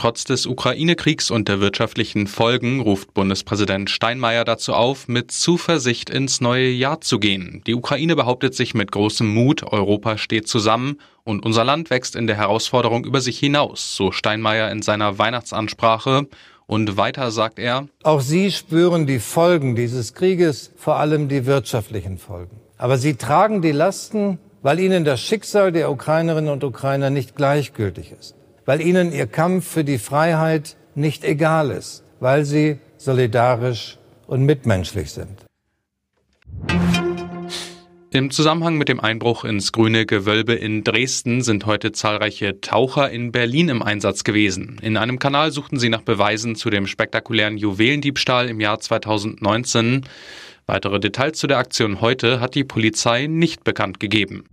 Trotz des Ukraine-Kriegs und der wirtschaftlichen Folgen ruft Bundespräsident Steinmeier dazu auf, mit Zuversicht ins neue Jahr zu gehen. Die Ukraine behauptet sich mit großem Mut, Europa steht zusammen und unser Land wächst in der Herausforderung über sich hinaus, so Steinmeier in seiner Weihnachtsansprache. Und weiter sagt er, Auch Sie spüren die Folgen dieses Krieges, vor allem die wirtschaftlichen Folgen. Aber Sie tragen die Lasten, weil Ihnen das Schicksal der Ukrainerinnen und Ukrainer nicht gleichgültig ist weil ihnen ihr Kampf für die Freiheit nicht egal ist, weil sie solidarisch und mitmenschlich sind. Im Zusammenhang mit dem Einbruch ins grüne Gewölbe in Dresden sind heute zahlreiche Taucher in Berlin im Einsatz gewesen. In einem Kanal suchten sie nach Beweisen zu dem spektakulären Juwelendiebstahl im Jahr 2019. Weitere Details zu der Aktion heute hat die Polizei nicht bekannt gegeben.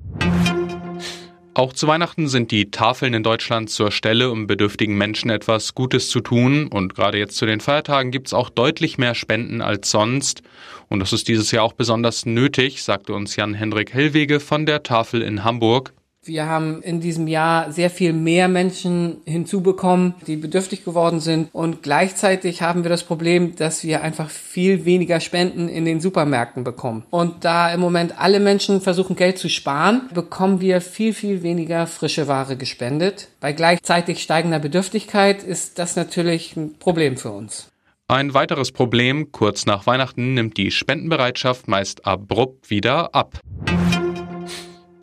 Auch zu Weihnachten sind die Tafeln in Deutschland zur Stelle, um bedürftigen Menschen etwas Gutes zu tun. Und gerade jetzt zu den Feiertagen gibt es auch deutlich mehr Spenden als sonst. Und das ist dieses Jahr auch besonders nötig, sagte uns Jan-Hendrik Hellwege von der Tafel in Hamburg. Wir haben in diesem Jahr sehr viel mehr Menschen hinzubekommen, die bedürftig geworden sind. Und gleichzeitig haben wir das Problem, dass wir einfach viel weniger Spenden in den Supermärkten bekommen. Und da im Moment alle Menschen versuchen, Geld zu sparen, bekommen wir viel, viel weniger frische Ware gespendet. Bei gleichzeitig steigender Bedürftigkeit ist das natürlich ein Problem für uns. Ein weiteres Problem, kurz nach Weihnachten nimmt die Spendenbereitschaft meist abrupt wieder ab.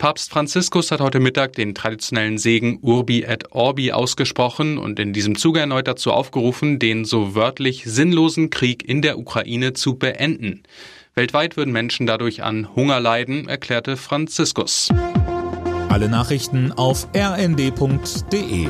Papst Franziskus hat heute Mittag den traditionellen Segen Urbi et Orbi ausgesprochen und in diesem Zuge erneut dazu aufgerufen, den so wörtlich sinnlosen Krieg in der Ukraine zu beenden. Weltweit würden Menschen dadurch an Hunger leiden, erklärte Franziskus. Alle Nachrichten auf rnd.de